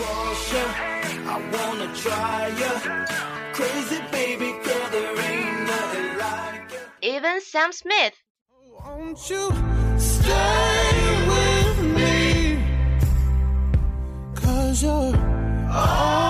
there and watch me burn. But that's alright because I like the way it hurts. Now Lee, I wanna try ya. Crazy baby girl, there ain't nothing like ya. even Sam Smith. Oh, won't you stay with me? Cause you're all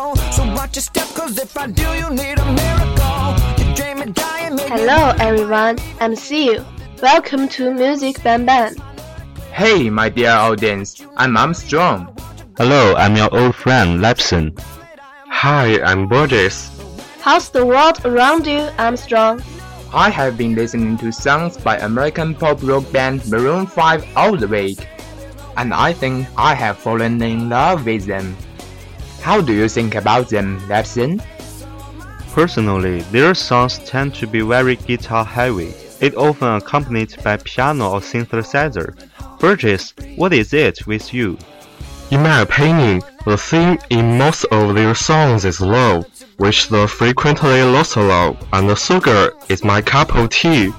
Watch your step, cause if I do, you need a miracle. You drain me dry and make me Hello everyone, I'm Siu. Welcome to Music Bang Bang. Hey, my dear audience, I'm Armstrong. Hello, I'm your old friend Lepson. Hi, I'm Burgess. How's the world around you, Armstrong? I have been listening to songs by American pop rock band Maroon 5 all the week, and I think I have fallen in love with them. How do you think about them, Lepson? Personally, their songs tend to be very guitar heavy. It often accompanied by piano or synthesizer. Burgess, what is it with you? In my opinion, the theme in most of their songs is love, which they frequently lost love, and the sugar is my cup of tea.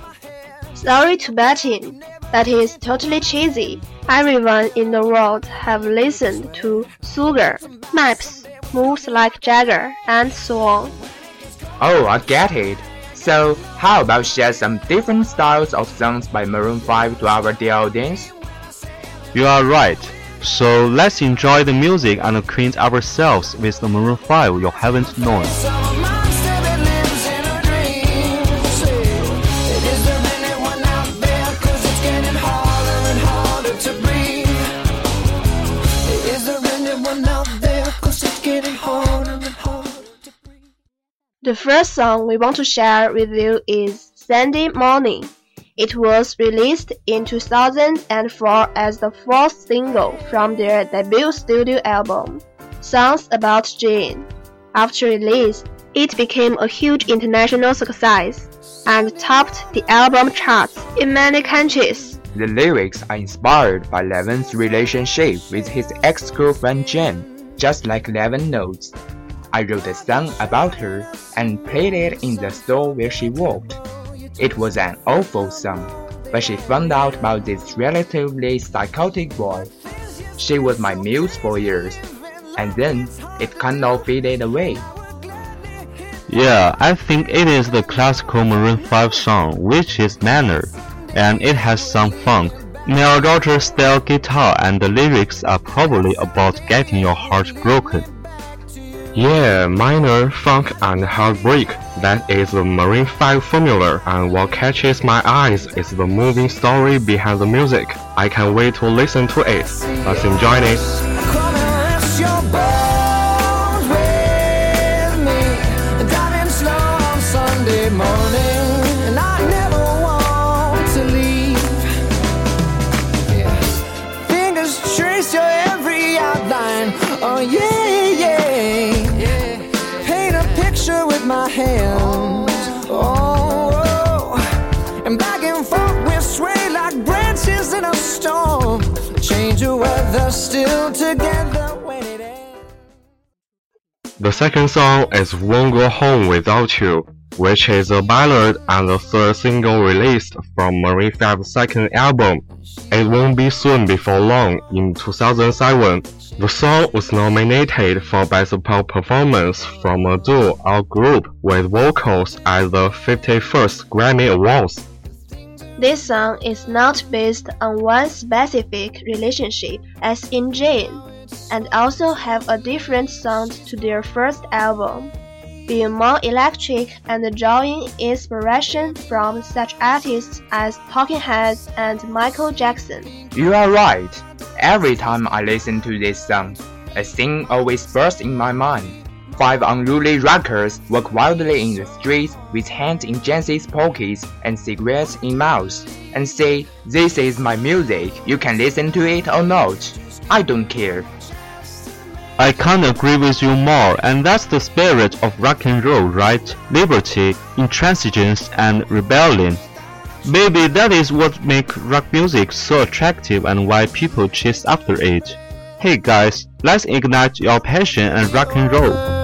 Sorry to bet in, that is totally cheesy. Everyone in the world have listened to Sugar, Maps, Moves Like Jagger, and so on. Oh, I get it. So, how about share some different styles of songs by Maroon 5 to our dear audience? You are right. So let's enjoy the music and acquaint ourselves with the Maroon 5 you haven't known. The first song we want to share with you is Sunday Morning. It was released in 2004 as the fourth single from their debut studio album, Songs About Jane. After release, it became a huge international success and topped the album charts in many countries. The lyrics are inspired by Levine's relationship with his ex-girlfriend Jen, just like Levine knows. I wrote a song about her and played it in the store where she worked. It was an awful song, but she found out about this relatively psychotic boy. She was my muse for years, and then it kind of faded away. Yeah, I think it is the classical Maroon 5 song, which is minor, and it has some funk. Nile Rodgers style guitar and the lyrics are probably about getting your heart broken. Yeah, minor, funk, and heartbreak. That is the Maroon 5 formula, and what catches my eyes is the moving story behind the music. I can't wait to listen to it. Let's enjoy it. Still together when it. The second song is Won't Go Home Without You, which is a ballad and the third single released from Maroon 5's second album. It won't be soon before long in 2007. The song was nominated for Best Pop Performance from a duo or group with vocals at the 51st Grammy Awards. This song is not based on one specific relationship as in Jane, and also have a different sound to their first album, being more electric and drawing inspiration from such artists as Talking Heads and Michael Jackson. You are right. Every time I listen to this song, a thing always bursts in my mind. Five unruly rockers walk wildly in the streets with hands in jeans pockets and cigarettes in mouths, and say, This is my music, you can listen to it or not. I don't care. I can't agree with you more, and that's the spirit of rock and roll, right? Liberty, intransigence, and rebellion. Maybe that is what makes rock music so attractive and why people chase after it. Hey guys, let's ignite your passion and rock and roll.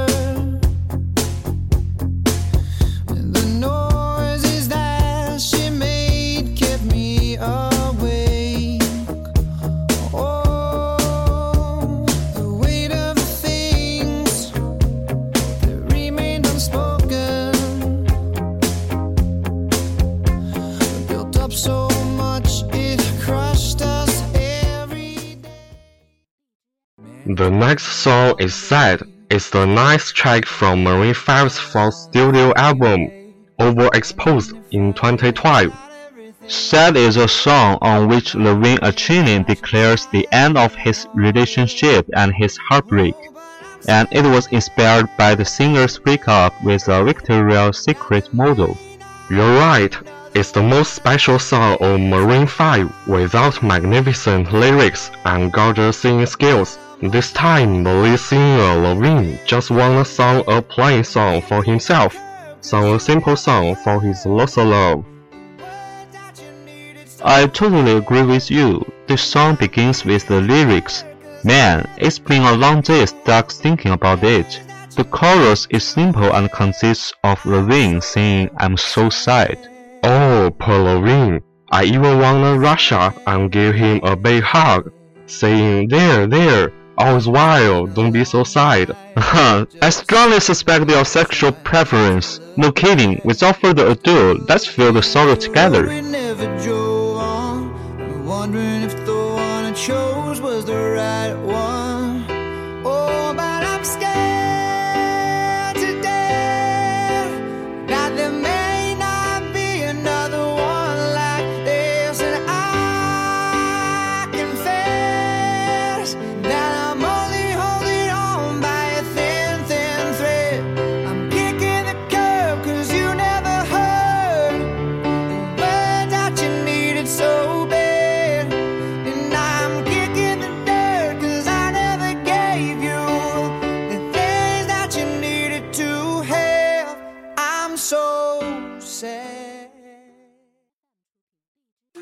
The next song is Sad. It's the ninth track from Maroon 5's fourth studio album, Overexposed in 2012. Sad is a song on which Levine Achinin declares the end of his relationship and his heartbreak, and it was inspired by the singer's breakup with a Victoria's Secret model. You're right. It's the most special song on Maroon 5 without magnificent lyrics and gorgeous singing skills. This time, the lead singer Levine just wanna song a plain song for himself, sung a simple song for his lost love. I totally agree with you. This song begins with the lyrics. Man, it's been a long day stuck thinking about it. The chorus is simple and consists of Levine saying, I'm so sad. Oh, poor Levine. I even wanna rush up and give him a big hug, saying, There, there, Oh, all is well, don't be so sad. I strongly suspect your sexual preference. No kidding, without further ado, let's feel the sorrow together. So sad.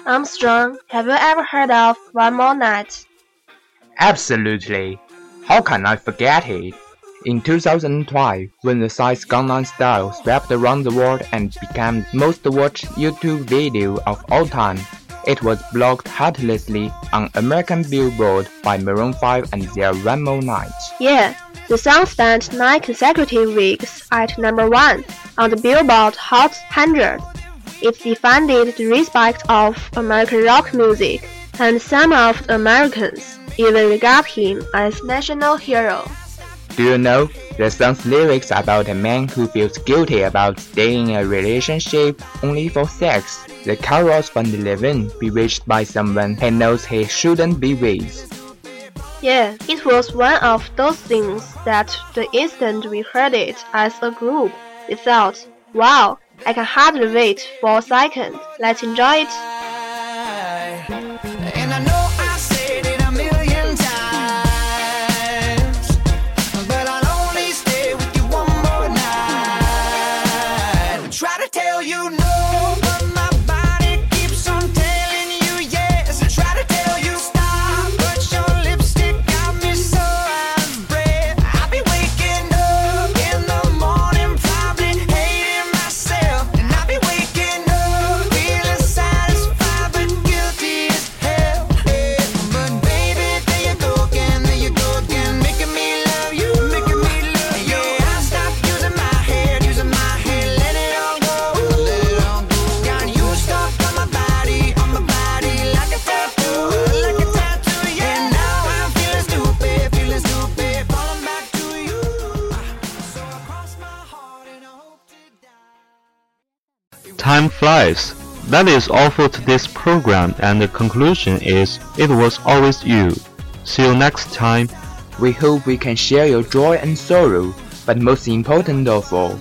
Armstrong, have you ever heard of One More Night? Absolutely. How can I forget it? In 2012, when the Psy's Gangnam Style swept around the world and became the most watched YouTube video of all time, it was blocked heartlessly on American Billboard by Maroon 5 and their One More Night. Yeah, the song spent nine consecutive weeks at number one on the Billboard Hot 100. It defended the respect of American rock music, and some of the Americans even regard him as national hero. Do you know the song's lyrics about a man who feels guilty about staying in a relationship only for sex? The chorus from the Levine bewitched by someone he knows he shouldn't be with. Yeah, it was one of those things that the instant we heard it as a group, we thought, wow, I can hardly wait for a second. Let's enjoy it. time flies. That is all for today's program, and the conclusion is it was always you. See you next time. We hope we can share your joy and sorrow, but most important of all,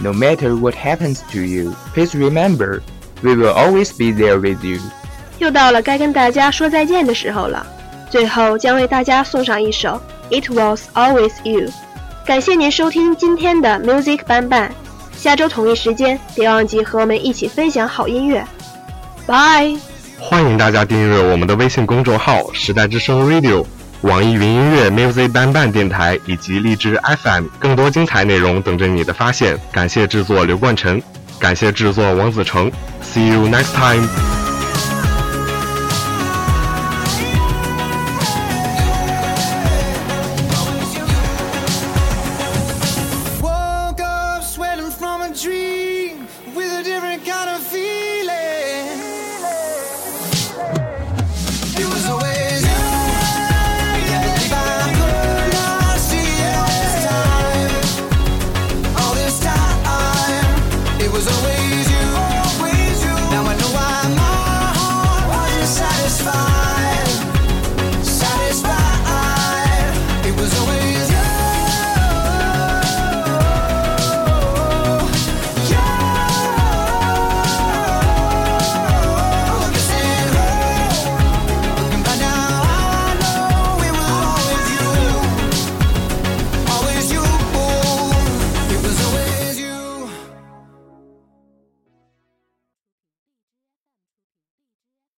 no matter what happens to you, please remember, we will always be there with you. 又到了该跟大家说再见的时候了，最后将为大家送上一首《It Was Always You》。感谢您收听今天的 Music 班班， 下周同一时间别忘记和我们一起分享好音乐。拜。欢迎大家订阅我们的微信公众号“时代之声 Radio”、网易云音乐 Music 班班电台以及荔枝 FM，更多精彩内容等着你的发现。感谢制作刘冠辰，感谢制作王子成。See you next time.